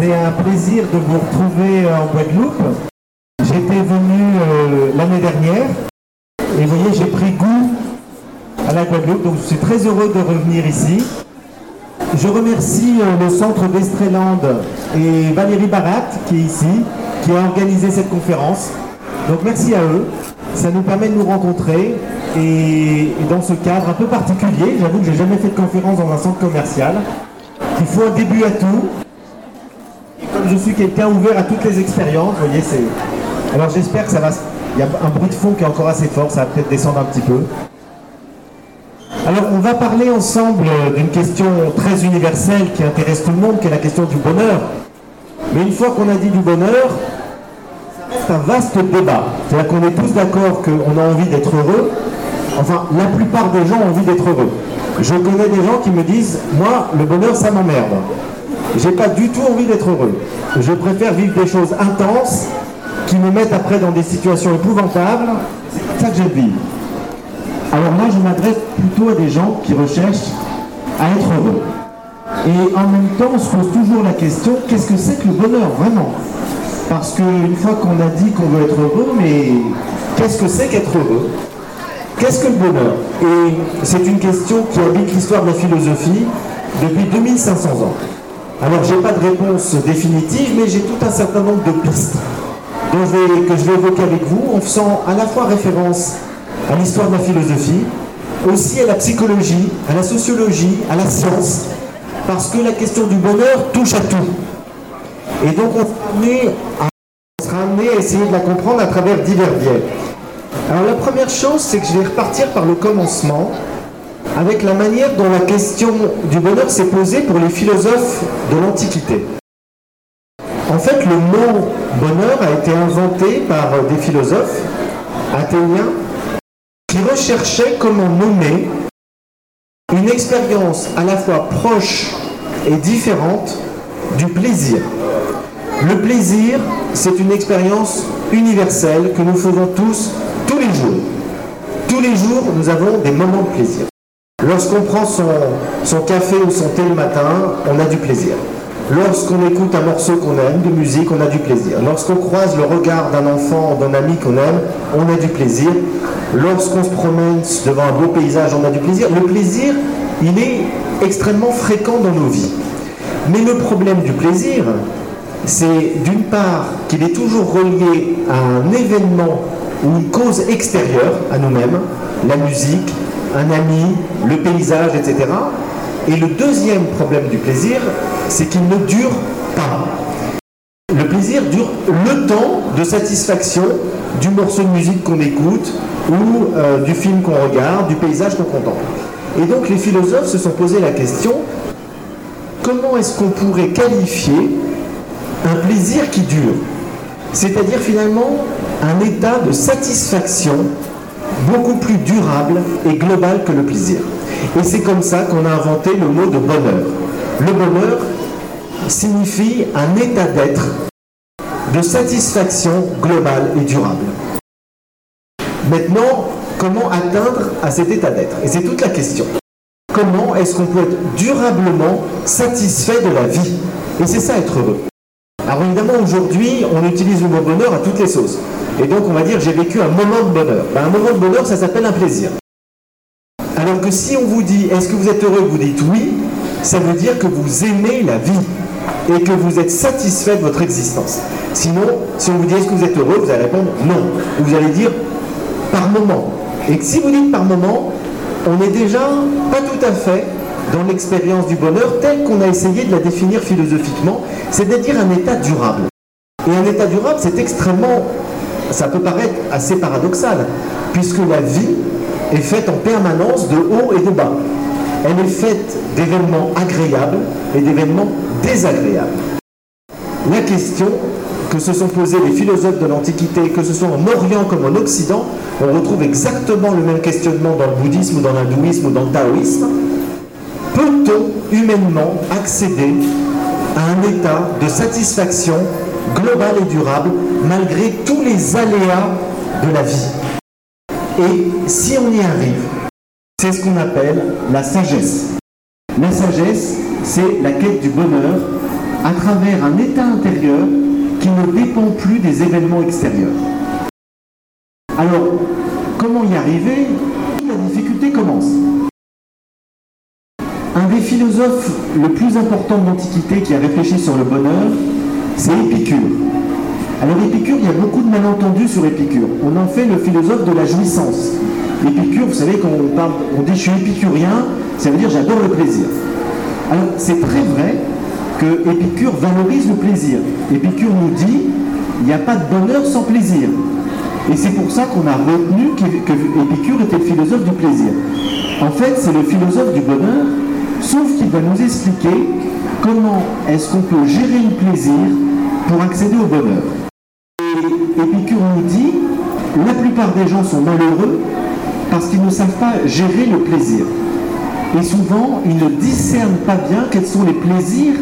c'est un plaisir de vous retrouver en Guadeloupe. J'étais venu euh, l'année dernière et vous voyez, j'ai pris goût à la Guadeloupe, donc je suis très heureux de revenir ici. Je remercie euh, le centre d'Estreland et Valérie Barat qui est ici, qui a organisé cette conférence. Donc merci à eux. Ça nous permet de nous rencontrer et, et dans ce cadre un peu particulier, j'avoue que j'ai jamais fait de conférence dans un centre commercial. Il faut un début à tout. Comme je suis quelqu'un ouvert à toutes les expériences, vous voyez, c'est. Alors j'espère que ça va. Il y a un bruit de fond qui est encore assez fort, ça va peut-être descendre un petit peu. Alors on va parler ensemble d'une question très universelle qui intéresse tout le monde, qui est la question du bonheur. Mais une fois qu'on a dit du bonheur, c'est un vaste débat. C'est-à-dire qu'on est tous d'accord qu'on a envie d'être heureux. Enfin, la plupart des gens ont envie d'être heureux. Je connais des gens qui me disent, moi, le bonheur, ça m'emmerde. J'ai pas du tout envie d'être heureux. Je préfère vivre des choses intenses qui me mettent après dans des situations épouvantables. C'est ça que j'ai vivre. Alors moi, je m'adresse plutôt à des gens qui recherchent à être heureux. Et en même temps, on se pose toujours la question, qu'est-ce que c'est que le bonheur, vraiment? Parce qu'une fois qu'on a dit qu'on veut être heureux, mais qu'est-ce que c'est qu'être heureux? Qu'est-ce que le bonheur? Et c'est une question qui habite l'histoire de la philosophie depuis 2500 ans. Alors, j'ai pas de réponse définitive, mais j'ai tout un certain nombre de pistes que je vais évoquer avec vous en faisant à la fois référence à l'histoire de la philosophie, aussi à la psychologie, à la sociologie, à la science, parce que la question du bonheur touche à tout. Et donc, on sera amené à, on sera amené à essayer de la comprendre à travers divers biais. Alors la première chose, c'est que je vais repartir par le commencement, avec la manière dont la question du bonheur s'est posée pour les philosophes de l'Antiquité. En fait, le mot bonheur a été inventé par des philosophes athéniens qui recherchaient comment nommer une expérience à la fois proche et différente du plaisir. Le plaisir, c'est une expérience universelle que nous faisons tous, tous les jours. Tous les jours, nous avons des moments de plaisir. Lorsqu'on prend son, café ou son thé le matin, on a du plaisir. Lorsqu'on écoute un morceau qu'on aime, de musique, on a du plaisir. Lorsqu'on croise le regard d'un enfant ou d'un ami qu'on aime, on a du plaisir. Lorsqu'on se promène devant un beau paysage, on a du plaisir. Le plaisir, il est extrêmement fréquent dans nos vies. Mais le problème du plaisir, c'est d'une part qu'il est toujours relié à un événement ou une cause extérieure à nous-mêmes, la musique, un ami, le paysage, etc. Et le deuxième problème du plaisir, c'est qu'il ne dure pas. Le plaisir dure le temps de satisfaction du morceau de musique qu'on écoute ou euh, du film qu'on regarde, du paysage qu'on contemple. Et donc les philosophes se sont posé la question, comment est-ce qu'on pourrait qualifier un plaisir qui dure? C'est-à-dire finalement un état de satisfaction beaucoup plus durable et global que le plaisir. Et c'est comme ça qu'on a inventé le mot de bonheur. Le bonheur signifie un état d'être de satisfaction globale et durable. Maintenant, comment atteindre à cet état d'être? Et c'est toute la question. Comment est-ce qu'on peut être durablement satisfait de la vie? Et c'est ça être heureux. Alors évidemment, aujourd'hui, on utilise le mot bonheur à toutes les sauces. Et donc, on va dire, j'ai vécu un moment de bonheur. Ben, un moment de bonheur, ça s'appelle un plaisir. Alors que si on vous dit, est-ce que vous êtes heureux, vous dites oui, ça veut dire que vous aimez la vie et que vous êtes satisfait de votre existence. Sinon, si on vous dit, est-ce que vous êtes heureux, vous allez répondre non. Ou vous allez dire par moment. Et si vous dites par moment, on n'est déjà pas tout à fait dans l'expérience du bonheur telle qu'on a essayé de la définir philosophiquement, c'est-à-dire un état durable. Et un état durable, c'est extrêmement, ça peut paraître assez paradoxal, puisque la vie est faite en permanence de haut et de bas. Elle est faite d'événements agréables et d'événements désagréables. La question que se sont posées les philosophes de l'Antiquité, que ce soit en Orient comme en Occident, on retrouve exactement le même questionnement dans le bouddhisme ou dans l'hindouisme ou dans le taoïsme. Humainement accéder à un état de satisfaction globale et durable malgré tous les aléas de la vie Et si on y arrive, c'est ce qu'on appelle la sagesse. La sagesse, c'est la quête du bonheur à travers un état intérieur qui ne dépend plus des événements extérieurs. Alors, comment y arriver? La difficulté commence. Des philosophes le plus important de l'Antiquité qui a réfléchi sur le bonheur, c'est Épicure. Alors Épicure, il y a beaucoup de malentendus sur Épicure. On en fait le philosophe de la jouissance. Épicure, vous savez, quand on, parle, on dit je suis épicurien, ça veut dire j'adore le plaisir. Alors c'est très vrai que Épicure valorise le plaisir. Épicure nous dit il n'y a pas de bonheur sans plaisir. Et c'est pour ça qu'on a retenu qu'Épicure était le philosophe du plaisir. En fait, c'est le philosophe du bonheur, sauf qu'il va nous expliquer comment est-ce qu'on peut gérer le plaisir pour accéder au bonheur. Et Épicure nous dit, la plupart des gens sont malheureux parce qu'ils ne savent pas gérer le plaisir. Et souvent, ils ne discernent pas bien quels sont les plaisirs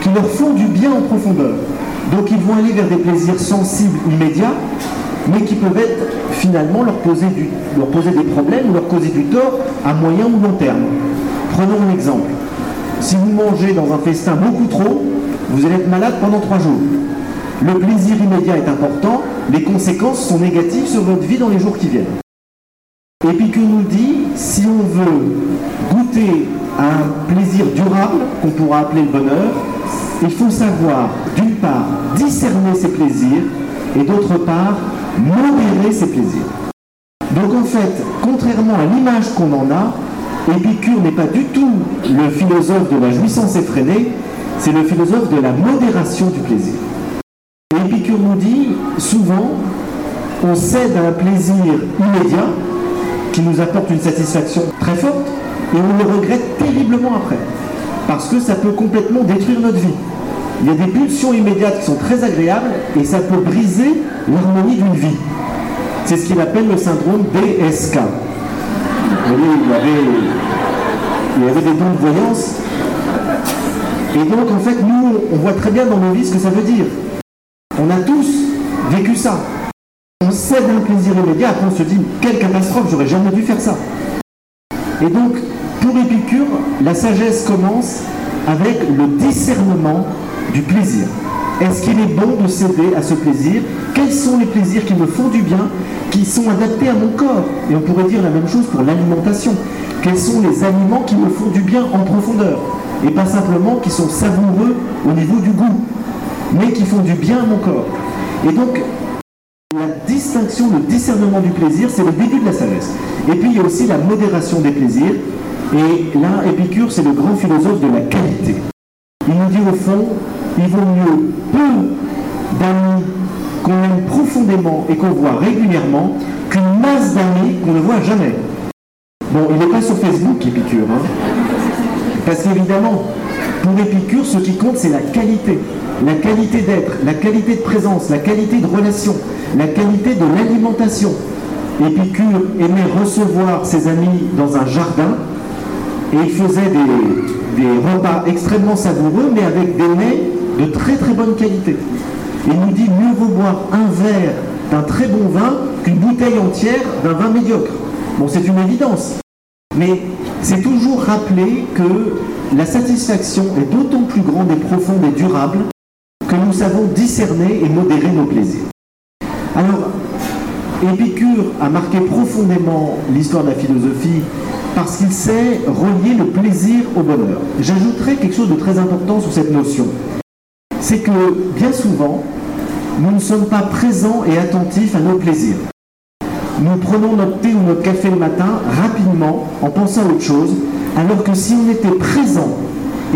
qui leur font du bien en profondeur. Donc ils vont aller vers des plaisirs sensibles immédiats, mais qui peuvent finalement leur poser, leur poser des problèmes ou leur causer du tort à moyen ou long terme. Prenons un exemple. Si vous mangez dans un festin beaucoup trop, vous allez être malade pendant trois jours. Le plaisir immédiat est important, les conséquences sont négatives sur votre vie dans les jours qui viennent. Et puis que nous dit, si on veut goûter à un plaisir durable, qu'on pourra appeler le bonheur, il faut savoir, d'une part, discerner ses plaisirs, et d'autre part, modérer ses plaisirs. Donc en fait, contrairement à l'image qu'on en a, Épicure n'est pas du tout le philosophe de la jouissance effrénée, c'est le philosophe de la modération du plaisir. Épicure nous dit, souvent, on cède à un plaisir immédiat qui nous apporte une satisfaction très forte et on le regrette terriblement après, parce que ça peut complètement détruire notre vie. Il y a des pulsions immédiates qui sont très agréables et ça peut briser l'harmonie d'une vie. C'est ce qu'il appelle le syndrome DSK. Il y avait, il avait des dons de voyance. Et donc, en fait, nous, on voit très bien dans nos vies ce que ça veut dire. On a tous vécu ça. On cède un plaisir immédiat, après on se dit, quelle catastrophe, j'aurais jamais dû faire ça. Et donc, pour Épicure, la sagesse commence avec le discernement du plaisir. Est-ce qu'il est bon de céder à ce plaisir? Quels sont les plaisirs qui me font du bien, qui sont adaptés à mon corps? Et on pourrait dire la même chose pour l'alimentation. Quels sont les aliments qui me font du bien en profondeur? Et pas simplement qui sont savoureux au niveau du goût, mais qui font du bien à mon corps. Et donc, la distinction, le discernement du plaisir, c'est le début de la sagesse. Et puis il y a aussi la modération des plaisirs. Et là, Épicure, c'est le grand philosophe de la qualité. Il nous dit au fond, il vaut mieux peu d'amis qu'on aime profondément et qu'on voit régulièrement qu'une masse d'amis qu'on ne voit jamais. Bon, il n'est pas sur Facebook, Épicure. Hein Parce qu'évidemment, pour Épicure, ce qui compte, c'est la qualité. La qualité d'être, la qualité de présence, la qualité de relation, la qualité de l'alimentation. Épicure aimait recevoir ses amis dans un jardin et il faisait des, repas extrêmement savoureux, mais avec des mets de très très bonne qualité. Il nous dit mieux vaut boire un verre d'un très bon vin qu'une bouteille entière d'un vin médiocre. Bon, c'est une évidence. Mais c'est toujours rappeler que la satisfaction est d'autant plus grande et profonde et durable que nous savons discerner et modérer nos plaisirs. Alors, Épicure a marqué profondément l'histoire de la philosophie parce qu'il sait relier le plaisir au bonheur. J'ajouterai quelque chose de très important sur cette notion. C'est que bien souvent, nous ne sommes pas présents et attentifs à nos plaisirs. Nous prenons notre thé ou notre café le matin rapidement en pensant à autre chose, alors que si on était présent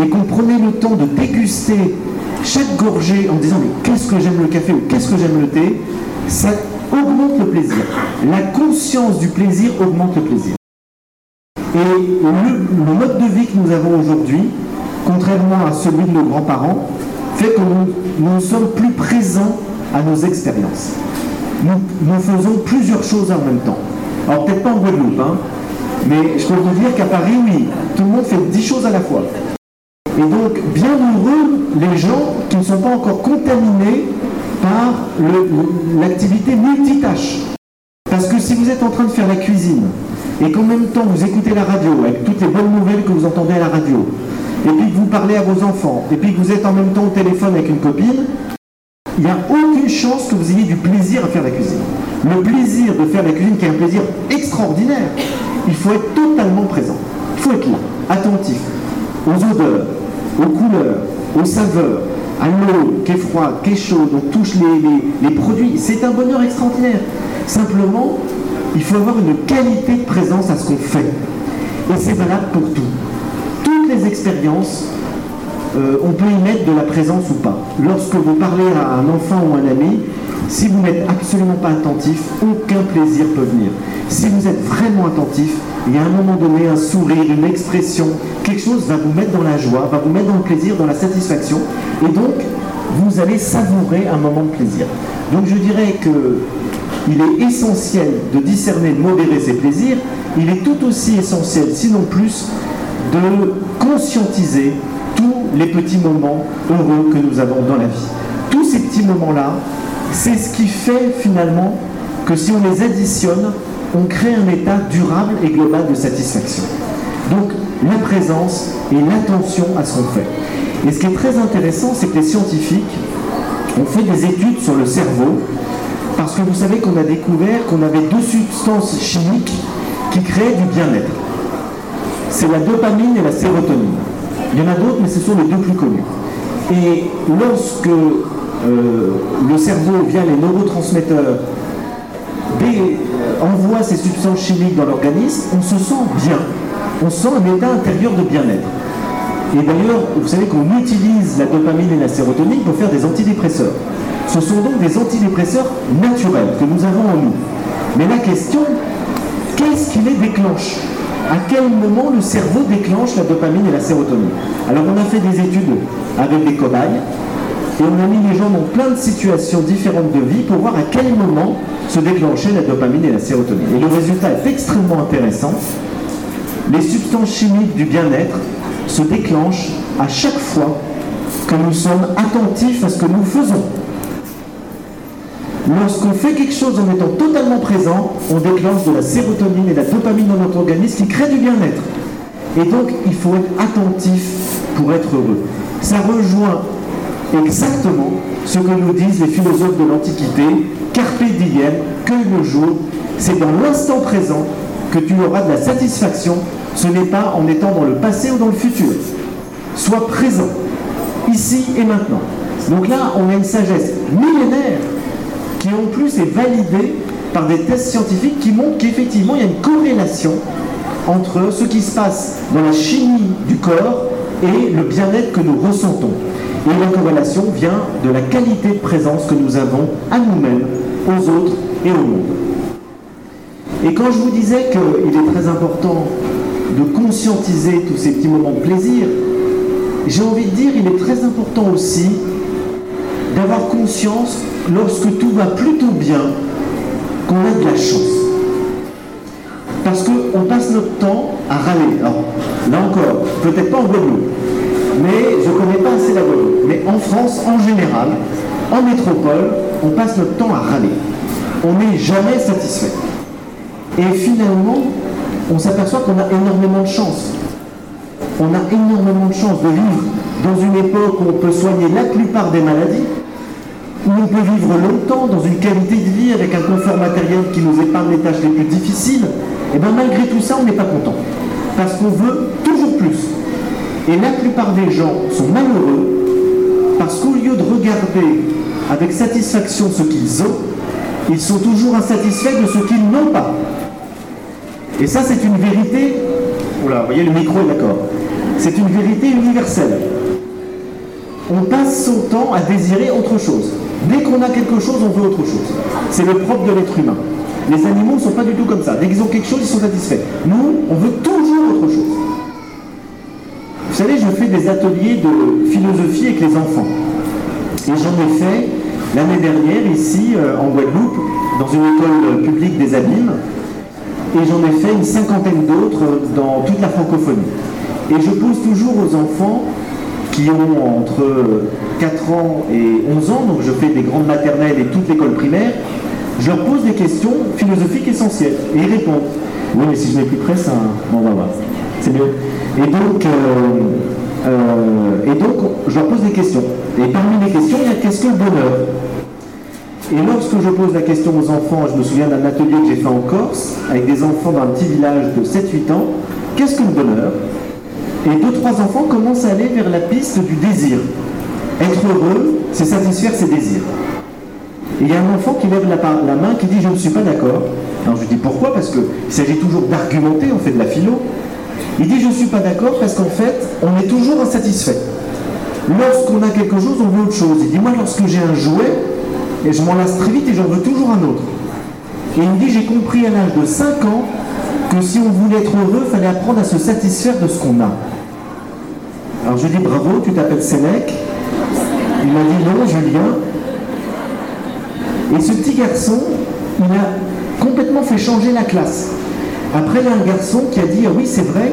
et qu'on prenait le temps de déguster chaque gorgée en disant mais qu'est-ce que j'aime le café ou qu'est-ce que j'aime le thé, ça augmente le plaisir. La conscience du plaisir augmente le plaisir. Et le, mode de vie que nous avons aujourd'hui, contrairement à celui de nos grands-parents, fait que nous, nous, sommes plus présents à nos expériences. Nous, faisons plusieurs choses en même temps. Alors peut-être pas en Guadeloupe, hein, mais je peux vous dire qu'à Paris, oui, tout le monde fait dix choses à la fois. Et donc, bien heureux les gens qui ne sont pas encore contaminés par l'activité multitâche. Parce que si vous êtes en train de faire la cuisine, et qu'en même temps vous écoutez la radio, avec toutes les bonnes nouvelles que vous entendez à la radio, et puis que vous parlez à vos enfants, et puis que vous êtes en même temps au téléphone avec une copine, il n'y a aucune chance que vous ayez du plaisir à faire la cuisine. Le plaisir de faire la cuisine, qui est un plaisir extraordinaire, il faut être totalement présent. Il faut être là, attentif aux odeurs, aux couleurs, aux saveurs, à l'eau qui est froide, qui est chaude, on touche les, les produits. C'est un bonheur extraordinaire. Simplement, il faut avoir une qualité de présence à ce qu'on fait. Et c'est valable pour tout. Toutes les expériences euh, on peut y mettre de la présence ou pas. Lorsque vous parlez à un enfant ou un ami, si vous n'êtes absolument pas attentif, aucun plaisir peut venir. Si vous êtes vraiment attentif, il y a un moment donné un sourire, une expression, quelque chose va vous mettre dans la joie, va vous mettre dans le plaisir, dans la satisfaction, et donc vous allez savourer un moment de plaisir. Donc je dirais que il est essentiel de discerner, de modérer ses plaisirs. Il est tout aussi essentiel, sinon plus, de conscientiser tous les petits moments heureux que nous avons dans la vie. Tous ces petits moments-là, c'est ce qui fait finalement que si on les additionne, on crée un état durable et global de satisfaction. Donc la présence et l'attention à ce qu'on fait. Et ce qui est très intéressant, c'est que les scientifiques ont fait des études sur le cerveau, parce que vous savez qu'on a découvert qu'on avait deux substances chimiques qui créaient du bien-être. C'est la dopamine et la sérotonine. Il y en a d'autres, mais ce sont les deux plus connus. Et lorsque euh, le cerveau, via les neurotransmetteurs, envoie ces substances chimiques dans l'organisme, on se sent bien. On sent un état intérieur de bien-être. Et d'ailleurs, vous savez qu'on utilise la dopamine et la sérotonine pour faire des antidépresseurs. Ce sont donc des antidépresseurs naturels que nous avons en nous. Mais la question, qu'est-ce qui les déclenche? À quel moment le cerveau déclenche la dopamine et la sérotonine. Alors on a fait des études avec des cobayes et on a mis les gens dans plein de situations différentes de vie pour voir à quel moment se déclenchait la dopamine et la sérotonine. Et le résultat est extrêmement intéressant. Les substances chimiques du bien-être se déclenchent à chaque fois que nous sommes attentifs à ce que nous faisons. Lorsqu'on fait quelque chose en étant totalement présent, on déclenche de la sérotonine et de la dopamine dans notre organisme qui crée du bien-être. Et donc, il faut être attentif pour être heureux. Ça rejoint exactement ce que nous disent les philosophes de l'Antiquité, carpe diem, cueille le jour. C'est dans l'instant présent que tu auras de la satisfaction. Ce n'est pas en étant dans le passé ou dans le futur. Sois présent, ici et maintenant. Donc là, on a une sagesse millénaire qui en plus est validé par des tests scientifiques qui montrent qu'effectivement il y a une corrélation entre ce qui se passe dans la chimie du corps et le bien-être que nous ressentons. Et la corrélation vient de la qualité de présence que nous avons à nous-mêmes, aux autres et au monde. Et quand je vous disais qu'il est très important de conscientiser tous ces petits moments de plaisir, j'ai envie de dire qu'il est très important aussi d'avoir conscience, lorsque tout va plutôt bien, qu'on a de la chance. Parce qu'on passe notre temps à râler. Alors, là encore, peut-être pas en Guadeloupe, mais je ne connais pas assez la Guadeloupe. Mais en France, en général, en métropole, on passe notre temps à râler. On n'est jamais satisfait. Et finalement, on s'aperçoit qu'on a énormément de chance. On a énormément de chance de vivre dans une époque où on peut soigner la plupart des maladies, on peut vivre longtemps dans une qualité de vie avec un confort matériel qui nous épargne les tâches les plus difficiles, et eh bien malgré tout ça, on n'est pas content. Parce qu'on veut toujours plus. Et la plupart des gens sont malheureux parce qu'au lieu de regarder avec satisfaction ce qu'ils ont, ils sont toujours insatisfaits de ce qu'ils n'ont pas. Et ça, c'est une vérité. Oula, vous voyez, le micro est d'accord. C'est une vérité universelle. On passe son temps à désirer autre chose. Dès qu'on a quelque chose, on veut autre chose. C'est le propre de l'être humain. Les animaux ne sont pas du tout comme ça. Dès qu'ils ont quelque chose, ils sont satisfaits. Nous, on veut toujours autre chose. Vous savez, je fais des ateliers de philosophie avec les enfants. Et j'en ai fait l'année dernière ici euh, en Guadeloupe, dans une école publique des abîmes. Et j'en ai fait une cinquantaine d'autres dans toute la francophonie. Et je pose toujours aux enfants qui ont entre 4 ans et 11 ans, donc je fais des grandes maternelles et toute l'école primaire, je leur pose des questions philosophiques essentielles et ils répondent. Oui, mais si je n'ai plus près, ça. Bon, on va voir. C'est mieux. Et donc, euh, euh, et donc, je leur pose des questions. Et parmi les questions, il y a la question bonheur. Et lorsque je pose la question aux enfants, je me souviens d'un atelier que j'ai fait en Corse, avec des enfants dans un petit village de 7-8 ans, qu'est-ce que le bonheur Et deux, trois enfants commencent à aller vers la piste du désir. Être heureux, c'est satisfaire ses désirs. Et il y a un enfant qui lève la, main qui dit je ne suis pas d'accord. Alors je lui dis pourquoi? Parce qu'il s'agit toujours d'argumenter, on fait de la philo. Il dit je ne suis pas d'accord parce qu'en fait, on est toujours insatisfait. Lorsqu'on a quelque chose, on veut autre chose. Il dit moi lorsque j'ai un jouet, et je m'en lasse très vite et j'en veux toujours un autre. Et il me dit j'ai compris à l'âge de 5 ans que si on voulait être heureux, il fallait apprendre à se satisfaire de ce qu'on a. Alors je dis bravo, tu t'appelles Sénèque. Il m'a dit non, Julien. Et ce petit garçon, il a complètement fait changer la classe. Après, il y a un garçon qui a dit ah oui, c'est vrai,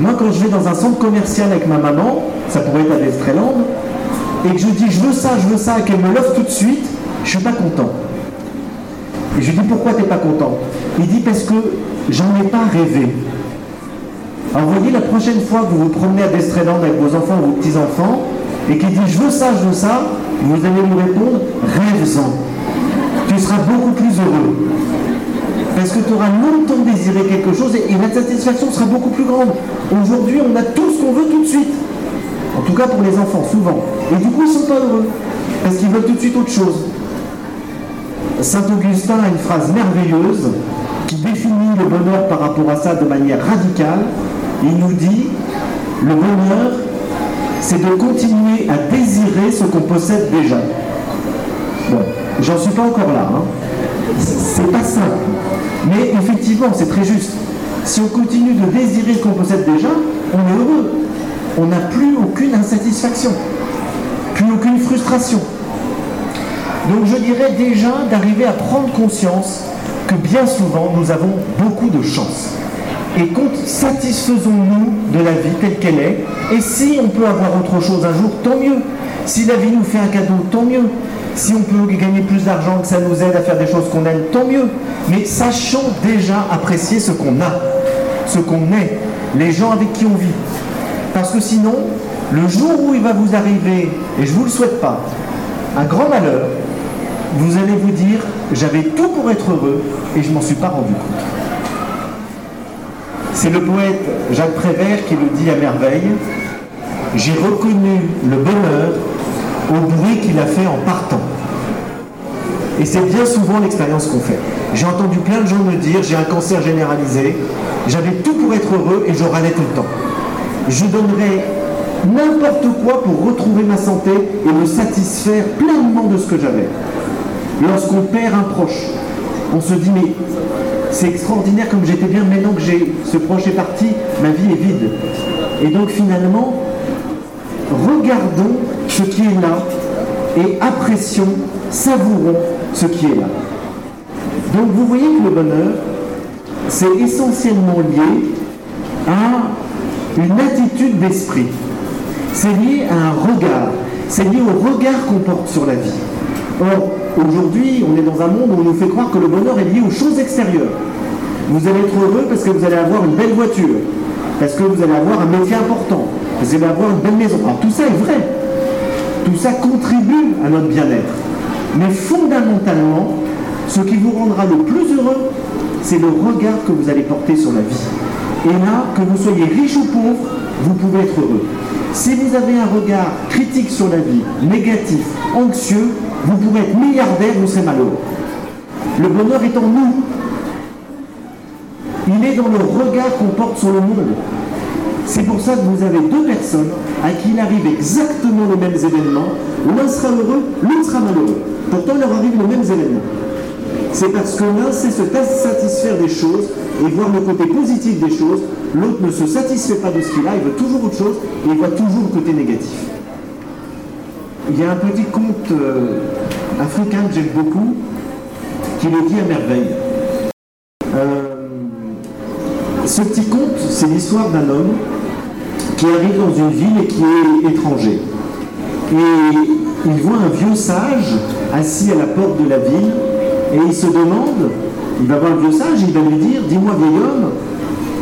moi quand je vais dans un centre commercial avec ma maman, ça pourrait être à Destreland, et que je dis je veux ça, je veux ça, et qu'elle me l'offre tout de suite, je suis pas content. Et je lui dis pourquoi tu n'es pas content? Il dit parce que j'en ai pas rêvé. Alors vous voyez, la prochaine fois que vous vous promenez à Destreland avec vos enfants ou vos petits-enfants, et qu'il dit je veux ça, je veux ça, vous allez lui répondre rêve-en. Tu seras beaucoup plus heureux. Parce que tu auras longtemps désiré quelque chose et, la satisfaction sera beaucoup plus grande. Aujourd'hui, on a tout ce qu'on veut tout de suite. En tout cas pour les enfants, souvent. Et du coup, ils ne sont pas heureux. Parce qu'ils veulent tout de suite autre chose. Saint Augustin a une phrase merveilleuse qui définit le bonheur par rapport à ça de manière radicale. Il nous dit, le bonheur, c'est de continuer à désirer ce qu'on possède déjà. Bon, j'en suis pas encore là. Hein. C'est pas simple. Mais effectivement, c'est très juste. Si on continue de désirer ce qu'on possède déjà, on est heureux. On n'a plus aucune insatisfaction, plus aucune frustration. Donc je dirais déjà d'arriver à prendre conscience que bien souvent nous avons beaucoup de chance. Et satisfaisons-nous de la vie telle qu'elle est. Et si on peut avoir autre chose un jour, tant mieux. Si la vie nous fait un cadeau, tant mieux. Si on peut gagner plus d'argent, que ça nous aide à faire des choses qu'on aime, tant mieux. Mais sachons déjà apprécier ce qu'on a, ce qu'on est, les gens avec qui on vit. Parce que sinon, le jour où il va vous arriver, et je ne vous le souhaite pas, un grand malheur, vous allez vous dire, j'avais tout pour être heureux et je ne m'en suis pas rendu compte. C'est le poète Jacques Prévert qui le dit à merveille. J'ai reconnu le bonheur au bruit qu'il a fait en partant. Et c'est bien souvent l'expérience qu'on fait. J'ai entendu plein de gens me dire j'ai un cancer généralisé, j'avais tout pour être heureux et je râlais tout le temps. Je donnerais n'importe quoi pour retrouver ma santé et me satisfaire pleinement de ce que j'avais. Lorsqu'on perd un proche, on se dit mais c'est extraordinaire comme j'étais bien, maintenant que j'ai ce proche est parti, ma vie est vide. Et donc finalement, regardons ce qui est là et apprécions, savourons ce qui est là. Donc vous voyez que le bonheur, c'est essentiellement lié à une attitude d'esprit. C'est lié à un regard. C'est lié au regard qu'on porte sur la vie. Or, aujourd'hui, on est dans un monde où on nous fait croire que le bonheur est lié aux choses extérieures. Vous allez être heureux parce que vous allez avoir une belle voiture, parce que vous allez avoir un métier important, vous allez avoir une belle maison. Alors tout ça est vrai. Tout ça contribue à notre bien-être. Mais fondamentalement, ce qui vous rendra le plus heureux, c'est le regard que vous allez porter sur la vie. Et là, que vous soyez riche ou pauvre, vous pouvez être heureux. Si vous avez un regard critique sur la vie, négatif, anxieux, vous pourrez être milliardaire, vous serez malheureux. Le bonheur est en nous. Il est dans le regard qu'on porte sur le monde. C'est pour ça que vous avez deux personnes à qui il arrive exactement les mêmes événements. L'un sera heureux, l'autre sera malheureux. Pourtant, il leur arrive les mêmes événements. C'est parce que l'un sait se satisfaire des choses et voir le côté positif des choses, l'autre ne se satisfait pas de ce qu'il a, il veut toujours autre chose et il voit toujours le côté négatif. Il y a un petit conte euh, africain que j'aime beaucoup qui le dit à merveille. Euh, ce petit conte, c'est l'histoire d'un homme qui arrive dans une ville et qui est étranger. Et il voit un vieux sage assis à la porte de la ville et il se demande, il va voir le vieux sage, il va lui dire, dis-moi vieil homme,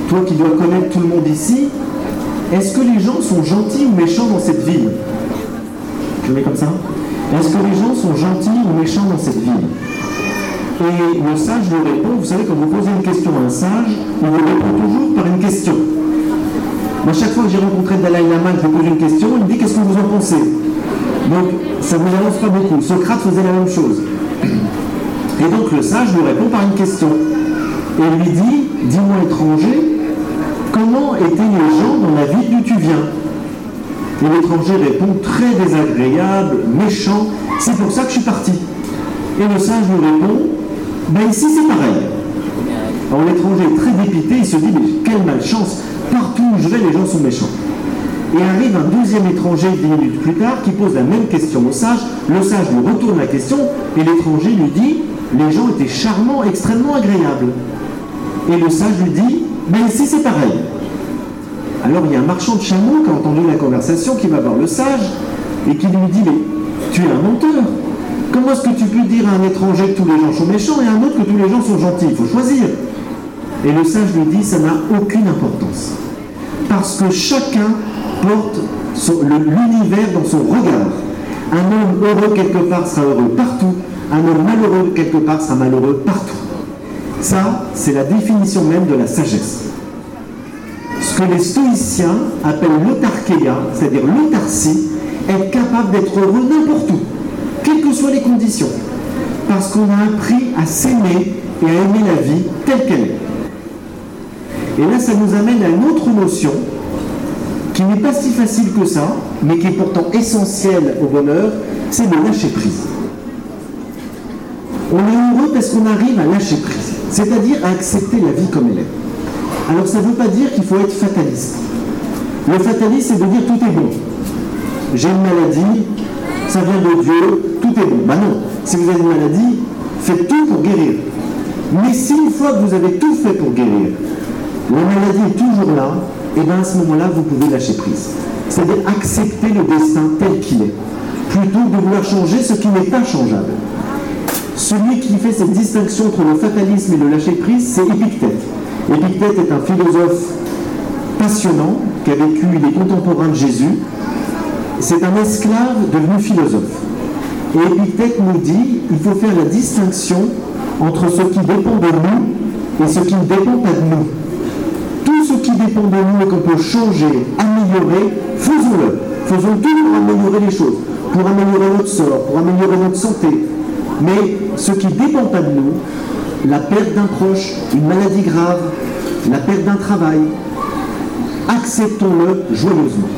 toi qui dois connaître tout le monde ici, Est-ce que les gens sont gentils ou méchants dans cette ville? Je mets comme ça. Est-ce que les gens sont gentils ou méchants dans cette ville? Et le sage lui répond, vous savez, quand vous posez une question à un sage, il vous répond toujours par une question. Moi, chaque fois que j'ai rencontré Dalai Lama, je lui pose une question, il me dit qu'est-ce que vous en pensez? Donc, ça ne vous avance pas beaucoup. Socrate faisait la même chose. Et donc, le sage lui répond par une question. Et lui dit, dis-moi étranger, comment étaient les gens dans la ville d'où tu viens? Et l'étranger répond, très désagréable, méchant, c'est pour ça que je suis parti. Et le sage lui répond, ben ici c'est pareil. Alors l'étranger est très dépité, il se dit, mais quelle malchance, partout où je vais, les gens sont méchants. Et arrive un deuxième étranger dix minutes plus tard qui pose la même question au sage. Le sage lui retourne la question et l'étranger lui dit Les gens étaient charmants, extrêmement agréables. Et le sage lui dit Mais ici c'est pareil. Alors il y a un marchand de chameaux qui a entendu la conversation qui va voir le sage et qui lui dit Mais tu es un menteur. Comment est-ce que tu peux dire à un étranger que tous les gens sont méchants et à un autre que tous les gens sont gentils? Il faut choisir. Et le sage lui dit, ça n'a aucune importance. Parce que chacun porte l'univers dans son regard. Un homme heureux quelque part sera heureux partout. Un homme malheureux quelque part sera malheureux partout. Ça, c'est la définition même de la sagesse. Ce que les stoïciens appellent l'autarkéia, c'est-à-dire l'autarcie, être capable d'être heureux n'importe où, quelles que soient les conditions. Parce qu'on a appris à s'aimer et à aimer la vie telle qu'elle est. Et là, ça nous amène à une autre notion qui n'est pas si facile que ça, mais qui est pourtant essentielle au bonheur, c'est le lâcher prise. On est heureux parce qu'on arrive à lâcher prise, c'est-à-dire à accepter la vie comme elle est. Alors ça ne veut pas dire qu'il faut être fataliste. Le fataliste, c'est de dire tout est bon. J'ai une maladie, ça vient de Dieu, tout est bon. Ben non, si vous avez une maladie, faites tout pour guérir. Mais si une fois que vous avez tout fait pour guérir, la maladie est toujours là, et bien à ce moment-là, vous pouvez lâcher prise. C'est-à-dire accepter le destin tel qu'il est, plutôt que de vouloir changer ce qui n'est pas changeable. Celui qui fait cette distinction entre le fatalisme et le lâcher prise, c'est Épictète. Épictète est un philosophe passionnant qui a vécu, il est contemporain de Jésus. C'est un esclave devenu philosophe. Et Épictète nous dit il faut faire la distinction entre ce qui dépend de nous et ce qui ne dépend pas de nous ce qui dépend de nous et qu'on peut changer, améliorer, faisons-le. Faisons tout pour améliorer les choses, pour améliorer notre sort, pour améliorer notre santé. Mais ce qui ne dépend pas de nous, la perte d'un proche, une maladie grave, la perte d'un travail, acceptons-le joyeusement.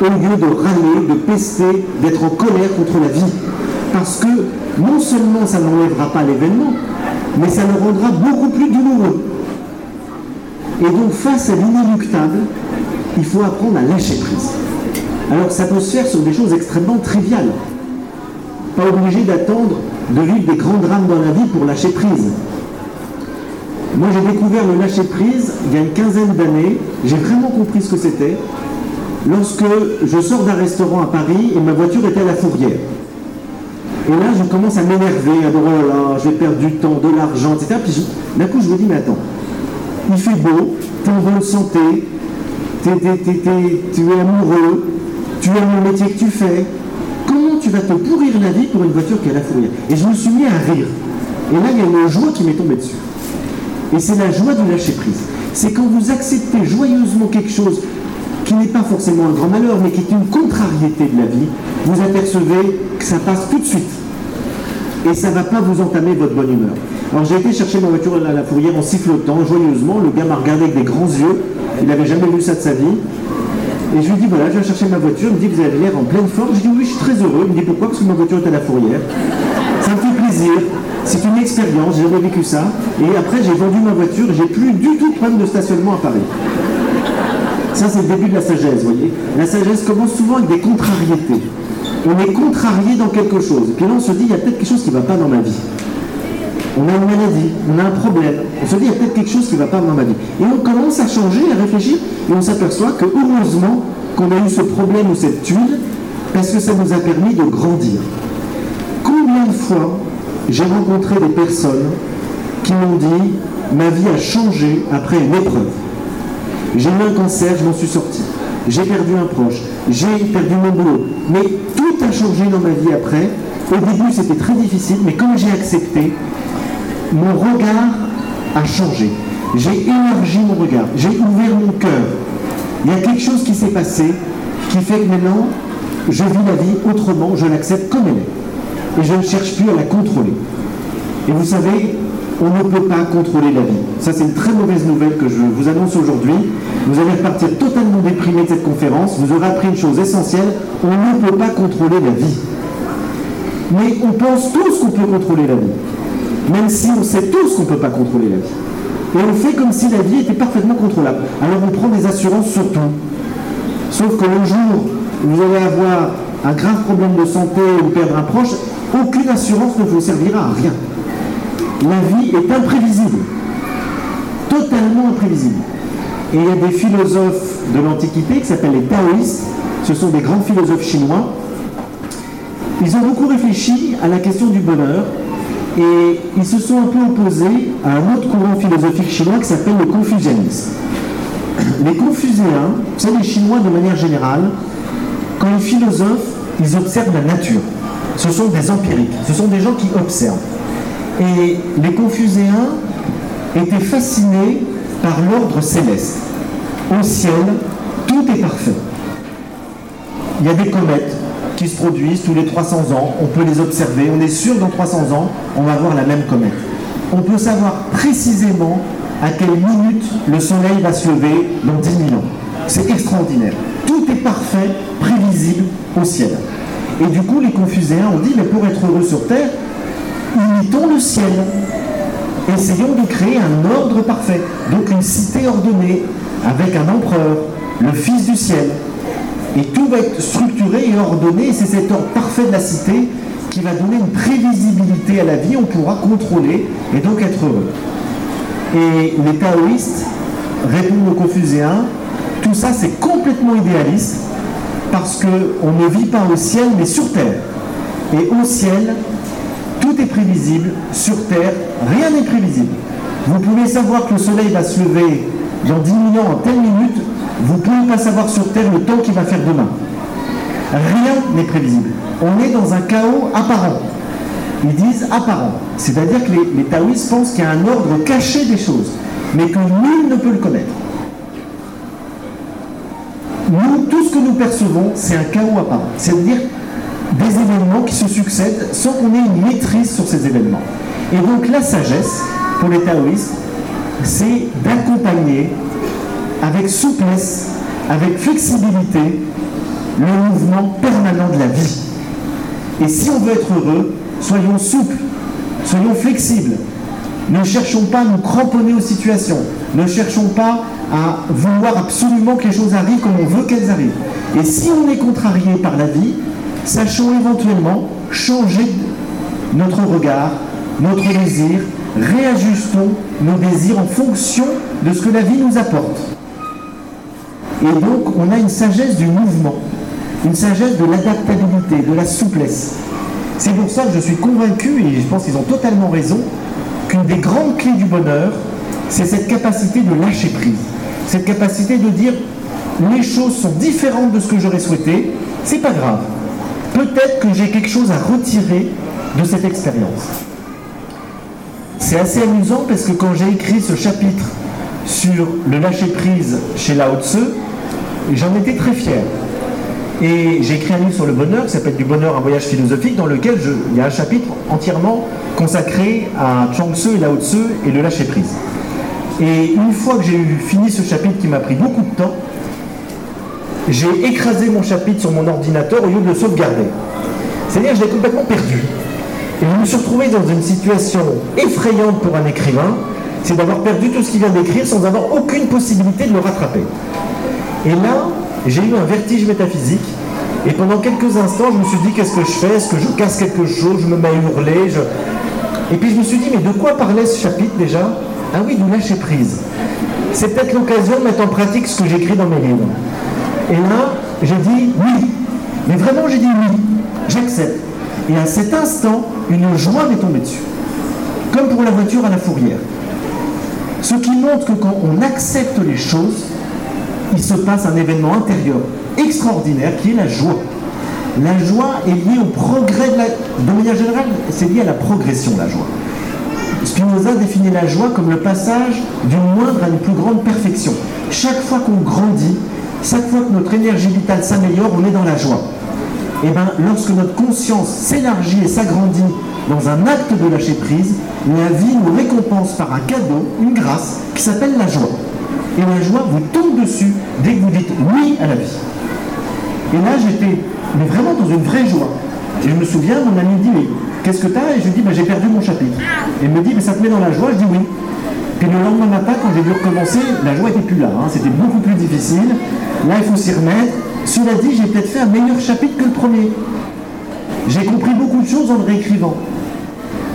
Au lieu de râler, de pester, d'être en colère contre la vie. Parce que non seulement ça n'enlèvera pas l'événement, mais ça le rendra beaucoup plus douloureux. Et donc face à l'inéluctable, il faut apprendre à lâcher prise. Alors ça peut se faire sur des choses extrêmement triviales. Pas obligé d'attendre de vivre des grands drames dans la vie pour lâcher prise. Moi j'ai découvert le lâcher prise il y a une quinzaine d'années, j'ai vraiment compris ce que c'était, lorsque je sors d'un restaurant à Paris et ma voiture était à la fourrière. Et là, je commence à m'énerver, à dire, oh là, je vais perdre du temps, de l'argent, etc. Puis d'un coup, je me dis, mais attends, il fait beau, tu es en bonne santé, tu es amoureux, tu aimes le métier que tu fais. Tu vas te pourrir la vie pour une voiture qui à la fourrière Et je me suis mis à rire. Et là, il y a une joie qui m'est tombée dessus. Et c'est la joie du lâcher-prise. C'est quand vous acceptez joyeusement quelque chose qui n'est pas forcément un grand malheur, mais qui est une contrariété de la vie, vous apercevez que ça passe tout de suite. Et ça ne va pas vous entamer votre bonne humeur. Alors j'ai été chercher ma voiture à la fourrière en sifflotant joyeusement. Le gars m'a regardé avec des grands yeux. Il n'avait jamais vu ça de sa vie. Et je lui dis voilà, je vais chercher ma voiture. Il me dit vous avez l'air en pleine forme. Je dis oui, je suis très heureux. Il me dit pourquoi? Parce que ma voiture est à la fourrière. Ça me fait plaisir. C'est une expérience, j'ai jamais vécu ça. Et après, j'ai vendu ma voiture, j'ai plus du tout de problème de stationnement à Paris. Ça, c'est le début de la sagesse, vous voyez. La sagesse commence souvent avec des contrariétés. On est contrarié dans quelque chose. Et puis là, on se dit, il y a peut-être quelque chose qui ne va pas dans ma vie une maladie, on a un problème. On se dit, il y a peut-être quelque chose qui ne va pas dans ma vie. Et on commence à changer, à réfléchir, et on s'aperçoit que heureusement qu'on a eu ce problème ou cette tuile, parce que ça nous a permis de grandir. Combien de fois j'ai rencontré des personnes qui m'ont dit, ma vie a changé après une épreuve. J'ai eu un cancer, je m'en suis sorti. j'ai perdu un proche, j'ai perdu mon boulot. Mais tout a changé dans ma vie après. Au début, c'était très difficile, mais quand j'ai accepté, mon regard a changé. J'ai élargi mon regard, j'ai ouvert mon cœur. Il y a quelque chose qui s'est passé qui fait que maintenant, je vis la vie autrement, je l'accepte comme elle est. Et je ne cherche plus à la contrôler. Et vous savez, on ne peut pas contrôler la vie. Ça, c'est une très mauvaise nouvelle que je vous annonce aujourd'hui. Vous allez repartir totalement déprimé de cette conférence. Vous aurez appris une chose essentielle, on ne peut pas contrôler la vie. Mais on pense tous qu'on peut contrôler la vie. Même si on sait tous qu'on ne peut pas contrôler la vie. Et on fait comme si la vie était parfaitement contrôlable. Alors on prend des assurances sur tout. Sauf que le jour où vous allez avoir un grave problème de santé ou perdre un proche, aucune assurance ne vous servira à rien. La vie est imprévisible. Totalement imprévisible. Et il y a des philosophes de l'Antiquité qui s'appellent les taoïstes. Ce sont des grands philosophes chinois. Ils ont beaucoup réfléchi à la question du bonheur et ils se sont un peu opposés à un autre courant philosophique chinois qui s'appelle le confucianisme. Les confucéens, vous savez, les Chinois de manière générale, quand ils philosophent, ils observent la nature. Ce sont des empiriques, ce sont des gens qui observent. Et les confucéens étaient fascinés par l'ordre céleste. Au ciel, tout est parfait. Il y a des comètes qui se produisent tous les 300 ans, on peut les observer, on est sûr dans 300 ans, on va voir la même comète. On peut savoir précisément à quelle minute le soleil va se lever dans 10 000 ans. C'est extraordinaire. Tout est parfait, prévisible au ciel. Et du coup, les Confucéens ont dit, mais pour être heureux sur Terre, imitons le ciel. Essayons de créer un ordre parfait, donc une cité ordonnée, avec un empereur, le Fils du ciel. Et tout va être structuré et ordonné, c'est cet ordre parfait de la cité qui va donner une prévisibilité à la vie, on pourra contrôler et donc être heureux. Et les taoïstes répondent aux Confucéens, tout ça c'est complètement idéaliste, parce qu'on ne vit pas au ciel mais sur terre. Et au ciel, tout est prévisible, sur terre, rien n'est prévisible. Vous pouvez savoir que le soleil va se lever dans 10 000 ans en telle minute, vous ne pouvez pas savoir sur terre le temps qu'il va faire demain. Rien n'est prévisible. On est dans un chaos apparent. Ils disent apparent. C'est-à-dire que les, les taoïstes pensent qu'il y a un ordre caché des choses, mais que nul ne peut le connaître. Nous, tout ce que nous percevons, c'est un chaos apparent. C'est-à-dire des événements qui se succèdent sans qu'on ait une maîtrise sur ces événements. Et donc la sagesse, pour les taoïstes, c'est d'accompagner avec souplesse, avec flexibilité, le mouvement permanent de la vie. Et si on veut être heureux, soyons souples, soyons flexibles. Ne cherchons pas à nous cramponner aux situations. Ne cherchons pas à vouloir absolument que les choses arrivent comme on veut qu'elles arrivent. Et si on est contrarié par la vie, sachons éventuellement changer notre regard, notre désir, réajustons nos désirs en fonction de ce que la vie nous apporte. Et donc, on a une sagesse du mouvement, une sagesse de l'adaptabilité, de la souplesse. C'est pour ça que je suis convaincu, et je pense qu'ils ont totalement raison, qu'une des grandes clés du bonheur, c'est cette capacité de lâcher prise. Cette capacité de dire les choses sont différentes de ce que j'aurais souhaité, c'est pas grave. Peut-être que j'ai quelque chose à retirer de cette expérience. C'est assez amusant parce que quand j'ai écrit ce chapitre sur le lâcher prise chez Lao Tse, j'en étais très fier. Et j'ai écrit un livre sur le bonheur qui s'appelle Du bonheur, un voyage philosophique, dans lequel il y a un chapitre entièrement consacré à Chuang Tzu et Lao Tse et le lâcher prise. Et une fois que j'ai fini ce chapitre qui m'a pris beaucoup de temps, j'ai écrasé mon chapitre sur mon ordinateur au lieu de le sauvegarder. C'est-à-dire que je complètement perdu. Et je me suis retrouvé dans une situation effrayante pour un écrivain, c'est d'avoir perdu tout ce qu'il vient d'écrire sans avoir aucune possibilité de le rattraper. Et là, j'ai eu un vertige métaphysique. Et pendant quelques instants, je me suis dit, qu'est-ce que je fais? Est-ce que je casse quelque chose? Je me mets à hurler. Et puis je me suis dit, mais de quoi parlait ce chapitre déjà? Ah oui, du lâcher prise. C'est peut-être l'occasion de mettre en pratique ce que j'écris dans mes livres. Et là, j'ai dit oui. Mais vraiment, j'ai dit oui. J'accepte. Et à cet instant, une joie m'est tombée dessus. Comme pour la voiture à la fourrière. Ce qui montre que quand on accepte les choses, il se passe un événement intérieur extraordinaire qui est la joie. La joie est liée au progrès de la... De manière générale, c'est lié à la progression, la joie. Spinoza définit la joie comme le passage d'une moindre à une plus grande perfection. Chaque fois qu'on grandit, chaque fois que notre énergie vitale s'améliore, on est dans la joie. Et bien, lorsque notre conscience s'élargit et s'agrandit dans un acte de lâcher prise, la vie nous récompense par un cadeau, une grâce, qui s'appelle la joie. Et la joie vous tombe dessus dès que vous dites oui à la vie. Et là, j'étais vraiment dans une vraie joie. Je me souviens, mon ami me dit, mais qu'est-ce que t'as? Et je lui dis, bah, j'ai perdu mon chapitre. Et il me dit, mais ça te met dans la joie? Je dis oui. Puis le lendemain matin, quand j'ai dû recommencer, la joie n'était plus là. hein. C'était beaucoup plus difficile. Là, il faut s'y remettre. Cela dit, j'ai peut-être fait un meilleur chapitre que le premier. J'ai compris beaucoup de choses en le réécrivant.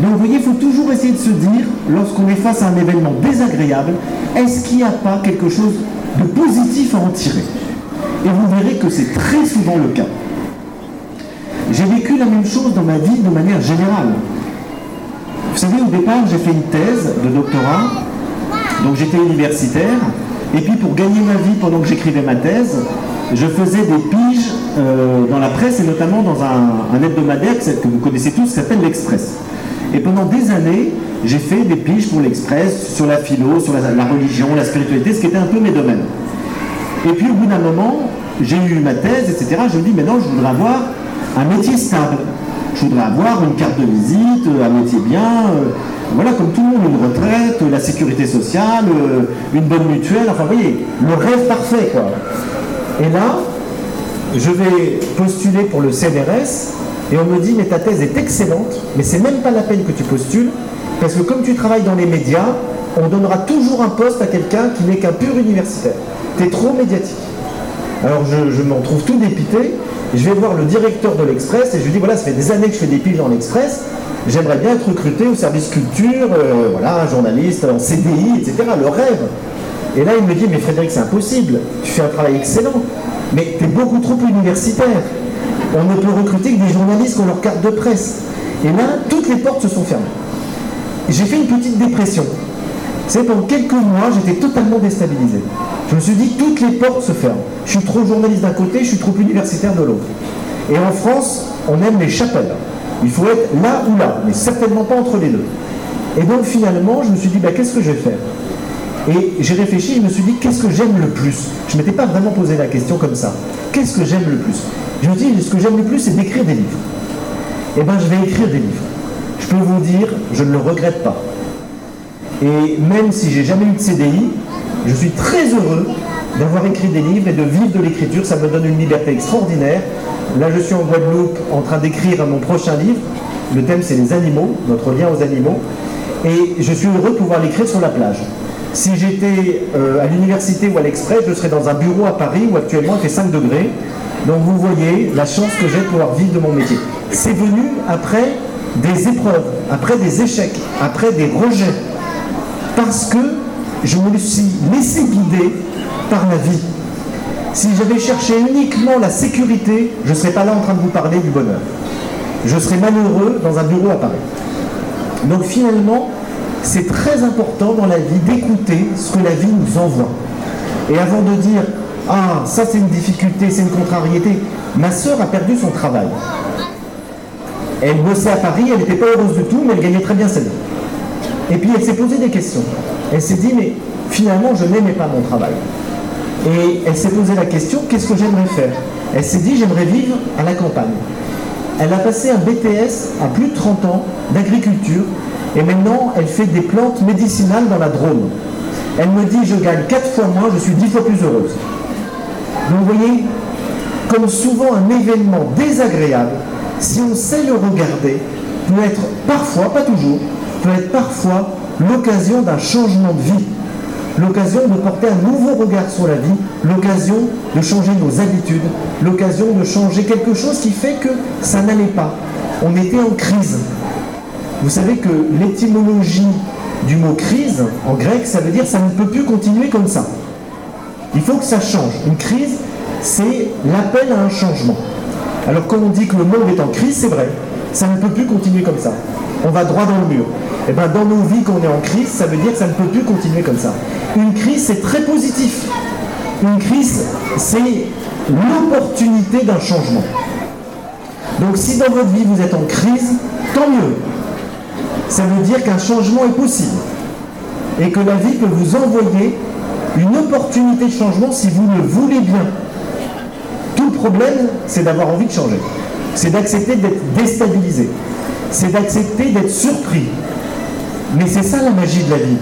Donc vous voyez, il faut toujours essayer de se dire, lorsqu'on est face à un événement désagréable, est-ce qu'il n'y a pas quelque chose de positif à en tirer? Et vous verrez que c'est très souvent le cas. J'ai vécu la même chose dans ma vie de manière générale. Vous savez, au départ, j'ai fait une thèse de doctorat, donc j'étais universitaire, et puis pour gagner ma vie pendant que j'écrivais ma thèse, je faisais des piges euh, dans la presse et notamment dans un, un hebdomadaire que que vous connaissez tous, qui s'appelle l'Express. Et pendant des années, j'ai fait des piges pour l'Express sur la philo, sur la, religion, la spiritualité, ce qui était un peu mes domaines. Et puis au bout d'un moment, j'ai eu ma thèse, etc. Je me dis, maintenant je voudrais avoir un métier stable. Je voudrais avoir une carte de visite, un métier bien, euh, voilà, comme tout le monde, une retraite, la sécurité sociale, euh, une bonne mutuelle, enfin vous voyez, le rêve parfait quoi. Et là, je vais postuler pour le CNRS et on me dit mais ta thèse est excellente, mais c'est même pas la peine que tu postules parce que comme tu travailles dans les médias, on donnera toujours un poste à quelqu'un qui n'est qu'un pur universitaire. Tu es trop médiatique. Alors je, m'en trouve tout dépité. Je vais voir le directeur de l'Express et je lui dis voilà, ça fait des années que je fais des piges dans l'Express. J'aimerais bien être recruté au service culture, euh, voilà, journaliste en CDI, etc. Le rêve. Et là, il me dit mais Frédéric, c'est impossible. Tu fais un travail excellent, mais tu beaucoup trop universitaire. On ne peut recruter que des journalistes qui ont leur carte de presse. Et là, toutes les portes se sont fermées. J'ai fait une petite dépression. C'est pendant quelques mois, j'étais totalement déstabilisé. Je me suis dit, toutes les portes se ferment. Je suis trop journaliste d'un côté, je suis trop universitaire de l'autre. Et en France, on aime les chapelles. Il faut être là ou là, mais certainement pas entre les deux. Et donc finalement, je me suis dit, bah, qu'est-ce que je vais faire? Et j'ai réfléchi, je me suis dit, qu'est-ce que j'aime le plus? Je ne m'étais pas vraiment posé la question comme ça. Qu'est-ce que j'aime le plus? Je me dis, ce que j'aime le plus, c'est d'écrire des livres. Eh bien, je vais écrire des livres. Je peux vous dire, je ne le regrette pas. Et même si j'ai jamais eu de CDI, je suis très heureux d'avoir écrit des livres et de vivre de l'écriture. Ça me donne une liberté extraordinaire. Là, je suis en Guadeloupe en train d'écrire mon prochain livre. Le thème, c'est les animaux, notre lien aux animaux. Et je suis heureux de pouvoir l'écrire sur la plage. Si j'étais euh, à l'université ou à l'Express, je serais dans un bureau à Paris où actuellement il fait 5 degrés. Donc vous voyez la chance que j'ai de pouvoir vivre de mon métier. C'est venu après des épreuves, après des échecs, après des rejets. Parce que je me suis laissé guider par la vie. Si j'avais cherché uniquement la sécurité, je ne serais pas là en train de vous parler du bonheur. Je serais malheureux dans un bureau à Paris. Donc finalement, c'est très important dans la vie d'écouter ce que la vie nous envoie. Et avant de dire Ah, ça c'est une difficulté, c'est une contrariété, ma sœur a perdu son travail. Elle bossait à Paris, elle n'était pas heureuse du tout, mais elle gagnait très bien sa vie. Et puis elle s'est posé des questions. Elle s'est dit Mais finalement, je n'aimais pas mon travail. Et elle s'est posé la question Qu'est-ce que j'aimerais faire? Elle s'est dit J'aimerais vivre à la campagne. Elle a passé un BTS à plus de 30 ans d'agriculture et maintenant elle fait des plantes médicinales dans la Drôme. Elle me dit je gagne 4 fois moins, je suis 10 fois plus heureuse. Vous voyez, comme souvent un événement désagréable, si on sait le regarder, peut être parfois, pas toujours, peut être parfois l'occasion d'un changement de vie, l'occasion de porter un nouveau regard sur la vie, l'occasion de changer nos habitudes, l'occasion de changer quelque chose qui fait que ça n'allait pas. On était en crise. Vous savez que l'étymologie du mot crise, en grec, ça veut dire ça ne peut plus continuer comme ça. Il faut que ça change. Une crise, c'est l'appel à un changement. Alors quand on dit que le monde est en crise, c'est vrai. Ça ne peut plus continuer comme ça. On va droit dans le mur. Et bien dans nos vies, quand on est en crise, ça veut dire que ça ne peut plus continuer comme ça. Une crise, c'est très positif. Une crise, c'est l'opportunité d'un changement. Donc si dans votre vie vous êtes en crise, tant mieux. Ça veut dire qu'un changement est possible. Et que la vie peut vous envoyer une opportunité de changement si vous le voulez bien. Tout le problème, c'est d'avoir envie de changer. C'est d'accepter d'être déstabilisé. C'est d'accepter d'être surpris. Mais c'est ça la magie de la vie.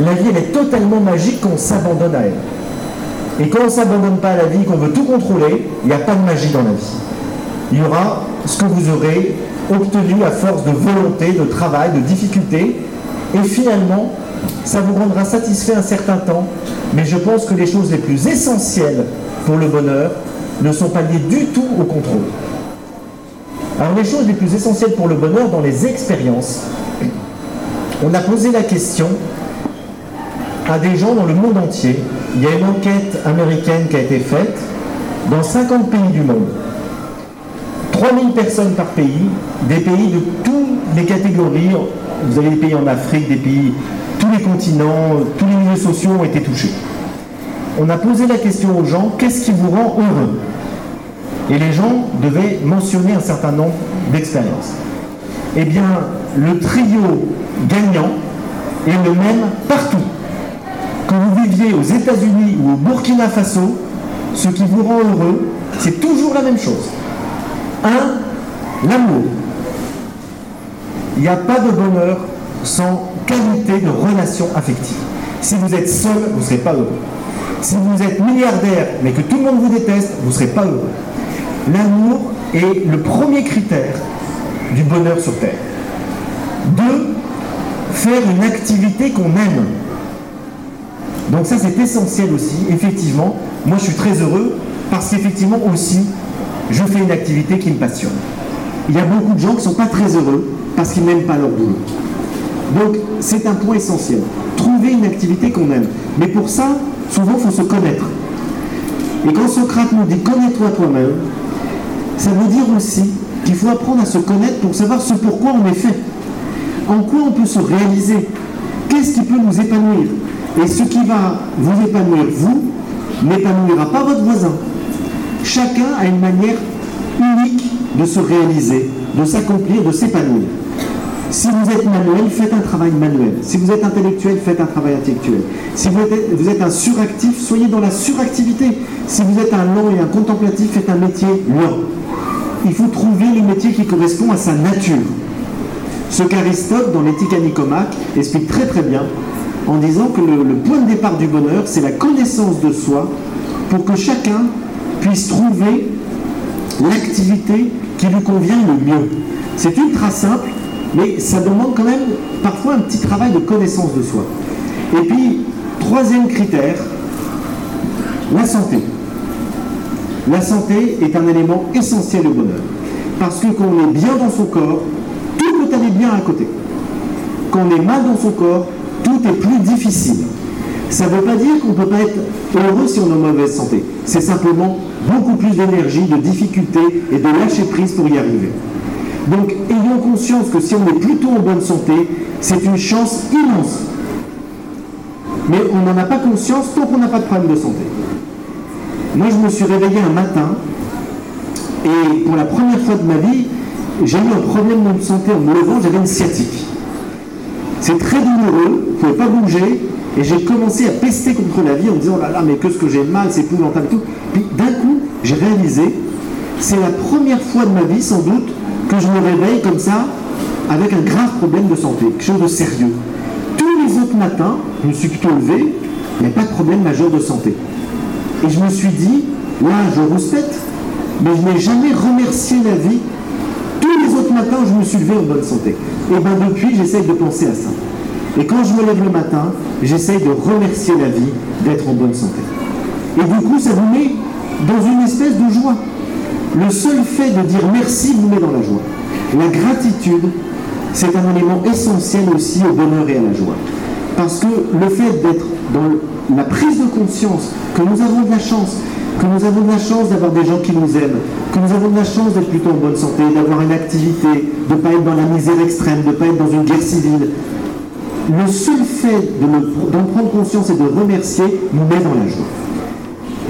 La vie, elle est totalement magique quand on s'abandonne à elle. Et quand on ne s'abandonne pas à la vie, qu'on veut tout contrôler, il n'y a pas de magie dans la vie. Il y aura ce que vous aurez obtenu à force de volonté, de travail, de difficulté. Et finalement, ça vous rendra satisfait un certain temps. Mais je pense que les choses les plus essentielles pour le bonheur ne sont pas liées du tout au contrôle. Alors les choses les plus essentielles pour le bonheur dans les expériences, on a posé la question à des gens dans le monde entier. Il y a une enquête américaine qui a été faite dans 50 pays du monde. 3000 personnes par pays, des pays de toutes les catégories. Vous avez des pays en Afrique, des pays, tous les continents, tous les milieux sociaux ont été touchés. On a posé la question aux gens, qu'est-ce qui vous rend heureux? Et les gens devaient mentionner un certain nombre d'expériences. Eh bien, le trio gagnant est le même partout. Que vous viviez aux États-Unis ou au Burkina Faso, ce qui vous rend heureux, c'est toujours la même chose. Un, l'amour. Il n'y a pas de bonheur sans qualité de relation affective. Si vous êtes seul, vous ne serez pas heureux. Si vous êtes milliardaire, mais que tout le monde vous déteste, vous ne serez pas heureux. L'amour est le premier critère du bonheur sur Terre. Deux, faire une activité qu'on aime. Donc ça c'est essentiel aussi, effectivement. Moi je suis très heureux parce qu'effectivement aussi, je fais une activité qui me passionne. Il y a beaucoup de gens qui ne sont pas très heureux parce qu'ils n'aiment pas leur boulot. Donc c'est un point essentiel. Trouver une activité qu'on aime. Mais pour ça, souvent, il faut se connaître. Et quand Socrate nous dit connais-toi toi-même, ça veut dire aussi qu'il faut apprendre à se connaître pour savoir ce pourquoi on est fait. En quoi on peut se réaliser Qu'est-ce qui peut nous épanouir? Et ce qui va vous épanouir, vous, n'épanouira pas votre voisin. Chacun a une manière unique de se réaliser, de s'accomplir, de s'épanouir. Si vous êtes manuel, faites un travail manuel. Si vous êtes intellectuel, faites un travail intellectuel. Si vous êtes, un suractif, soyez dans la suractivité. Si vous êtes un lent et un contemplatif, faites un métier lent. Il faut trouver le métier qui correspond à sa nature. Ce qu'Aristote, dans l'éthique à Nicomaque, explique très très bien en disant que le, le point de départ du bonheur, c'est la connaissance de soi pour que chacun puisse trouver l'activité qui lui convient le mieux. C'est ultra simple, mais ça demande quand même parfois un petit travail de connaissance de soi. Et puis, troisième critère, la santé. La santé est un élément essentiel au bonheur. Parce que quand on est bien dans son corps, tout peut aller bien à côté. Quand on est mal dans son corps, tout est plus difficile. Ça ne veut pas dire qu'on ne peut pas être heureux si on est en mauvaise santé. C'est simplement beaucoup plus d'énergie, de difficultés et de lâcher prise pour y arriver. Donc ayons conscience que si on est plutôt en bonne santé, c'est une chance immense. Mais on n'en a pas conscience tant qu'on n'a pas de problème de santé. Moi, je me suis réveillé un matin et pour la première fois de ma vie, j'ai eu un problème de santé en me levant, j'avais une sciatique. C'est très douloureux, je ne pouvais pas bouger, et j'ai commencé à pester contre la vie en disant, oh là, mais que ce que j'ai mal, c'est épouvantable et tout. Puis d'un coup, j'ai réalisé, c'est la première fois de ma vie, sans doute, que je me réveille comme ça, avec un grave problème de santé, quelque chose de sérieux. Tous les autres matins, je me suis plutôt levé, il n'y a pas de problème majeur de santé. Et je me suis dit, là, je rouspète, mais je n'ai jamais remercié la vie tous les autres matins je me suis levé en bonne santé. Et bien depuis, j'essaye de penser à ça. Et quand je me lève le matin, j'essaye de remercier la vie d'être en bonne santé. Et du coup, ça vous met dans une espèce de joie. Le seul fait de dire merci vous met dans la joie. La gratitude, c'est un élément essentiel aussi au bonheur et à la joie. Parce que le fait d'être dans la prise de conscience que nous avons de la chance, que nous avons de la chance d'avoir des gens qui nous aiment, que nous avons de la chance d'être plutôt en bonne santé, d'avoir une activité, de ne pas être dans la misère extrême, de ne pas être dans une guerre civile. Le seul fait d'en prendre conscience et de remercier nous met dans la joie.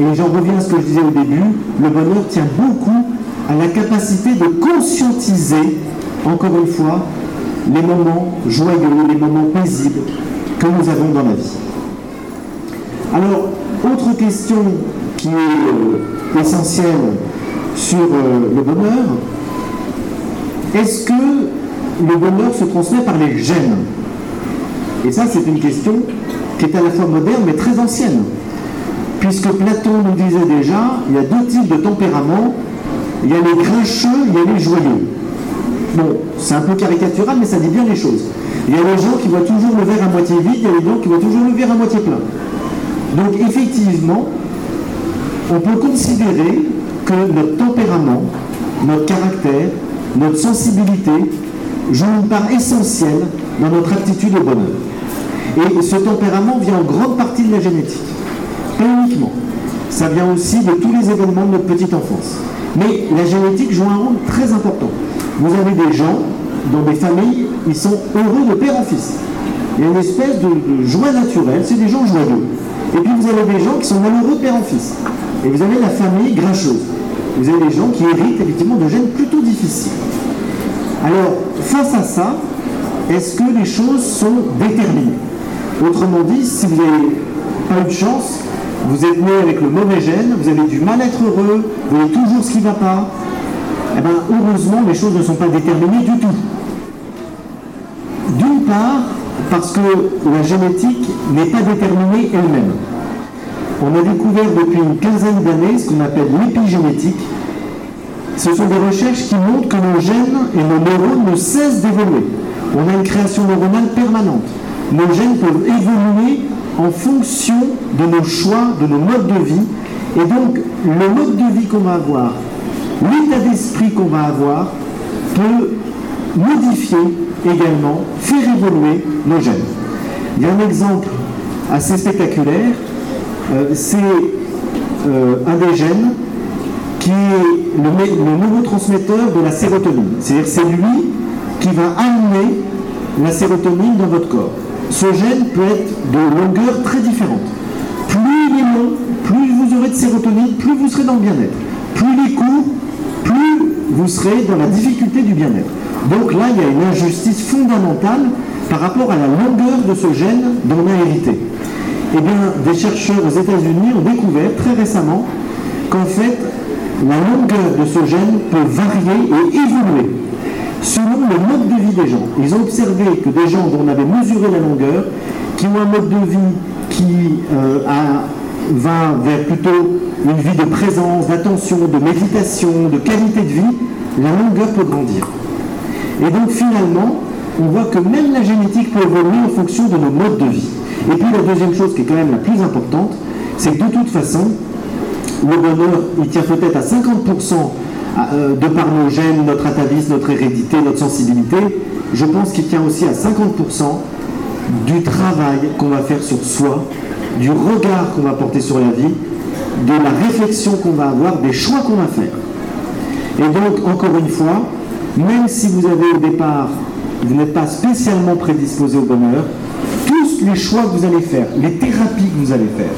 Et j'en reviens à ce que je disais au début, le bonheur tient beaucoup à la capacité de conscientiser, encore une fois, les moments joyeux, les moments paisibles que nous avons dans la vie. Alors, autre question qui est euh, essentielle sur euh, le bonheur, est-ce que le bonheur se transmet par les gènes? Et ça, c'est une question qui est à la fois moderne mais très ancienne. Puisque Platon nous disait déjà, il y a deux types de tempéraments, il y a les grincheux, il y a les joyeux. Bon, c'est un peu caricatural, mais ça dit bien les choses. Il y a les gens qui voient toujours le verre à moitié vide, il y a les gens qui voient toujours le verre à moitié plein. Donc effectivement, on peut considérer que notre tempérament, notre caractère, notre sensibilité joue une part essentielle dans notre aptitude au bonheur. Et ce tempérament vient en grande partie de la génétique. Uniquement. Ça vient aussi de tous les événements de notre petite enfance. Mais la génétique joue un rôle très important. Vous avez des gens, dans des familles, ils sont heureux de père en fils. Il y a une espèce de, joie naturelle, c'est des gens joyeux. Et puis vous avez des gens qui sont malheureux de père en fils. Et vous avez la famille grincheuse. Vous avez des gens qui héritent effectivement de gènes plutôt difficiles. Alors, face à ça, est-ce que les choses sont déterminées? Autrement dit, si vous n'avez pas eu de chance, vous êtes né avec le mauvais gène, vous avez du mal à être heureux, vous voyez toujours ce qui ne va pas, eh bien, heureusement, les choses ne sont pas déterminées du tout. D'une part, parce que la génétique n'est pas déterminée elle-même. On a découvert depuis une quinzaine d'années ce qu'on appelle l'épigénétique. Ce sont des recherches qui montrent que nos gènes et nos neurones ne cessent d'évoluer. On a une création neuronale permanente. Nos gènes peuvent évoluer en fonction de nos choix, de nos modes de vie. Et donc, le mode de vie qu'on va avoir, l'état d'esprit qu'on va avoir, peut modifier également, faire évoluer nos gènes. Il y a un exemple assez spectaculaire, euh, c'est euh, un des gènes qui est le, le neurotransmetteur de la sérotonine. C'est-à-dire c'est lui qui va amener la sérotonine dans votre corps ce gène peut être de longueur très différente. Plus il est long, plus vous aurez de sérotonine, plus vous serez dans le bien-être. Plus il est court, plus vous serez dans la difficulté du bien-être. Donc là, il y a une injustice fondamentale par rapport à la longueur de ce gène dont on a hérité. Eh bien, des chercheurs aux États-Unis ont découvert très récemment qu'en fait, la longueur de ce gène peut varier et évoluer selon le mode de vie des gens. Ils ont observé que des gens dont on avait mesuré la longueur, qui ont un mode de vie qui euh, va vers plutôt une vie de présence, d'attention, de méditation, de qualité de vie, la longueur peut grandir. Et donc finalement, on voit que même la génétique peut évoluer en fonction de nos modes de vie. Et puis la deuxième chose qui est quand même la plus importante, c'est que de toute façon, le bonheur, il tient peut-être à 50% ah, euh, de par nos gènes, notre atavisme, notre hérédité, notre sensibilité, je pense qu'il tient aussi à 50% du travail qu'on va faire sur soi, du regard qu'on va porter sur la vie, de la réflexion qu'on va avoir, des choix qu'on va faire. Et donc, encore une fois, même si vous avez au départ, vous n'êtes pas spécialement prédisposé au bonheur, tous les choix que vous allez faire, les thérapies que vous allez faire,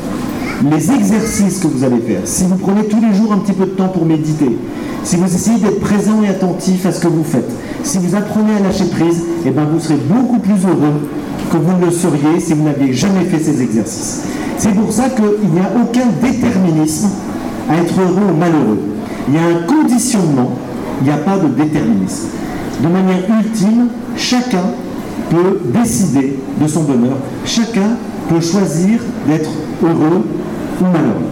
les exercices que vous allez faire, si vous prenez tous les jours un petit peu de temps pour méditer, si vous essayez d'être présent et attentif à ce que vous faites, si vous apprenez à lâcher prise, eh ben vous serez beaucoup plus heureux que vous ne le seriez si vous n'aviez jamais fait ces exercices. C'est pour ça qu'il n'y a aucun déterminisme à être heureux ou malheureux. Il y a un conditionnement, il n'y a pas de déterminisme. De manière ultime, chacun peut décider de son bonheur. Chacun peut choisir d'être heureux ou malheureux.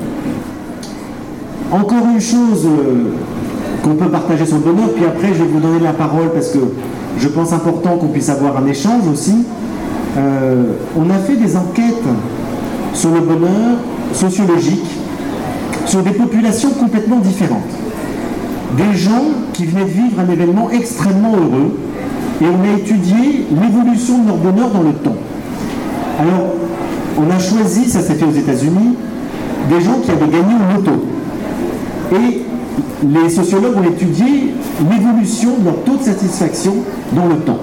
Encore une chose euh, qu'on peut partager son bonheur. Puis après, je vais vous donner la parole parce que je pense important qu'on puisse avoir un échange aussi. Euh, on a fait des enquêtes sur le bonheur sociologique sur des populations complètement différentes. Des gens qui venaient de vivre un événement extrêmement heureux et on a étudié l'évolution de leur bonheur dans le temps. Alors, on a choisi, ça s'est fait aux États-Unis, des gens qui avaient gagné une moto. Et les sociologues ont étudié l'évolution de leur taux de satisfaction dans le temps.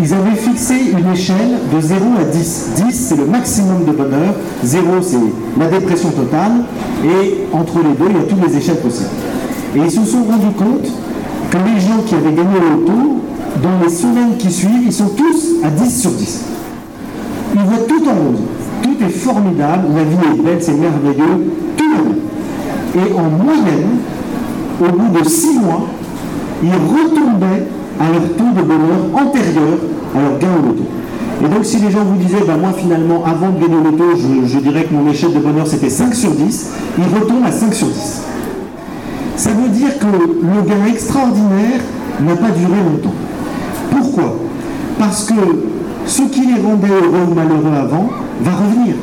ils avaient fixé une échelle de 0 à 10. 10, c'est le maximum de bonheur. 0, c'est la dépression totale. Et entre les deux, il y a toutes les échelles possibles. Et ils se sont rendus compte que les gens qui avaient gagné au loto, dans les semaines qui suivent, ils sont tous à 10 sur 10. Ils voient tout en rose. Formidable, la vie est belle, c'est merveilleux, tout. Et en moyenne, au bout de 6 mois, ils retombaient à leur taux de bonheur antérieur à leur gain au loto. Et donc si les gens vous disaient, ben moi finalement, avant de gagner au loto, je, je dirais que mon échelle de bonheur c'était 5 sur 10, ils retombent à 5 sur 10. Ça veut dire que le gain extraordinaire n'a pas duré longtemps. Pourquoi? Parce que ce qui les rendait heureux ou malheureux avant va revenir.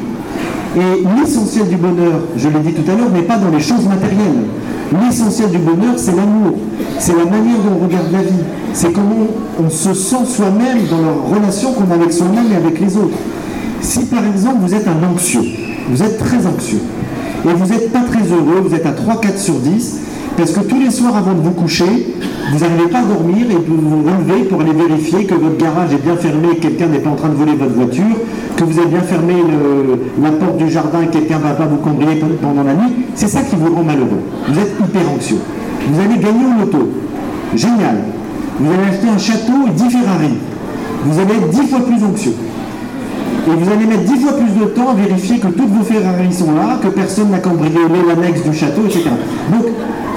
Et l'essentiel du bonheur, je l'ai dit tout à l'heure, n'est pas dans les choses matérielles. L'essentiel du bonheur, c'est l'amour. C'est la manière dont on regarde la vie. C'est comment on se sent soi-même dans la relation qu'on a avec soi-même et avec les autres. Si par exemple vous êtes un anxieux, vous êtes très anxieux, et vous n'êtes pas très heureux, vous êtes à 3-4 sur 10, parce que tous les soirs avant de vous coucher, vous n'arrivez pas à dormir et vous vous relevez pour aller vérifier que votre garage est bien fermé et que quelqu'un n'est pas en train de voler votre voiture, que vous avez bien fermé la porte du jardin et que quelqu'un ne va pas vous cambrioler pendant la nuit. C'est ça qui vous rend malheureux. Vous êtes hyper anxieux. Vous allez gagner au loto. Génial. Vous allez acheter un château et 10 Ferrari. Vous allez être 10 fois plus anxieux. Et vous allez mettre 10 fois plus de temps à vérifier que toutes vos Ferrari sont là, que personne n'a cambriolé l'annexe du château, etc. Donc,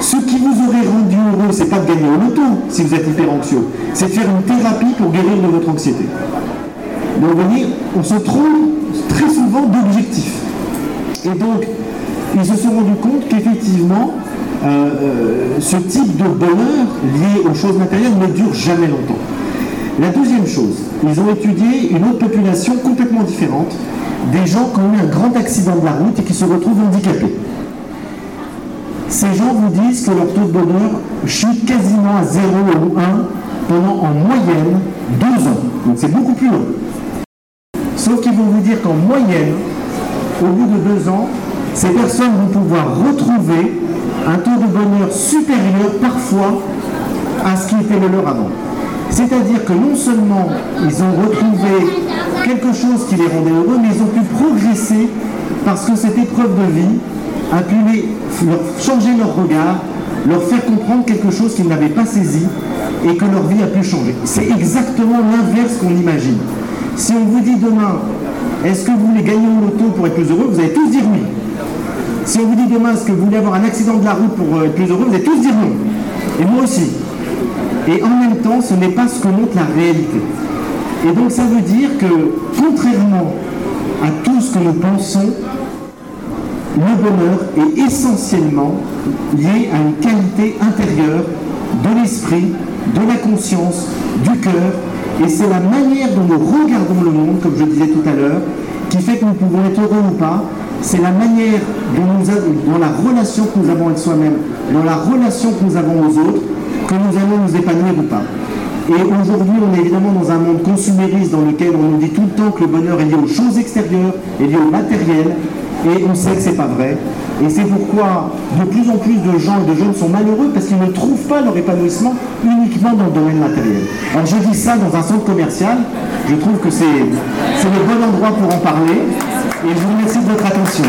ce vous aurait rendu heureux, c'est pas de gagner au loto si vous êtes hyper anxieux, c'est de faire une thérapie pour guérir de votre anxiété. Donc, vous voyez, on se trompe très souvent d'objectif. Et donc, ils se sont rendus compte qu'effectivement, euh, euh, ce type de bonheur lié aux choses matérielles ne dure jamais longtemps. La deuxième chose, ils ont étudié une autre population complètement différente, des gens qui ont eu un grand accident de la route et qui se retrouvent handicapés. Ces gens vous disent que leur taux de bonheur chute quasiment à 0 ou 1 pendant en moyenne 2 ans. Donc c'est beaucoup plus long. Sauf qu'ils vont vous dire qu'en moyenne, au bout de 2 ans, ces personnes vont pouvoir retrouver un taux de bonheur supérieur parfois à ce qui était le leur avant. C'est-à-dire que non seulement ils ont retrouvé quelque chose qui les rendait heureux, mais ils ont pu progresser parce que cette épreuve de vie a pu les, leur changer leur regard, leur faire comprendre quelque chose qu'ils n'avaient pas saisi et que leur vie a pu changer. C'est exactement l'inverse qu'on imagine. Si on vous dit demain, est-ce que vous voulez gagner au loto pour être plus heureux, vous allez tous dire oui. Si on vous dit demain, est-ce que vous voulez avoir un accident de la route pour euh, être plus heureux, vous allez tous dire non. Et moi aussi. Et en même temps, ce n'est pas ce que montre la réalité. Et donc ça veut dire que, contrairement à tout ce que nous pensons, le bonheur est essentiellement lié à une qualité intérieure de l'esprit, de la conscience, du cœur, et c'est la manière dont nous regardons le monde, comme je disais tout à l'heure, qui fait que nous pouvons être heureux ou pas. C'est la manière dont nous avons, dans la relation que nous avons avec soi-même, dans la relation que nous avons aux autres, que nous allons nous épanouir ou pas. Et aujourd'hui, on est évidemment dans un monde consumériste dans lequel on nous dit tout le temps que le bonheur est lié aux choses extérieures, est lié au matériel, et on sait que c'est pas vrai. Et c'est pourquoi de plus en plus de gens et de jeunes sont malheureux parce qu'ils ne trouvent pas leur épanouissement uniquement dans le domaine matériel. Alors je dis ça dans un centre commercial, je trouve que c'est c'est le bon endroit pour en parler, et je vous remercie de votre attention.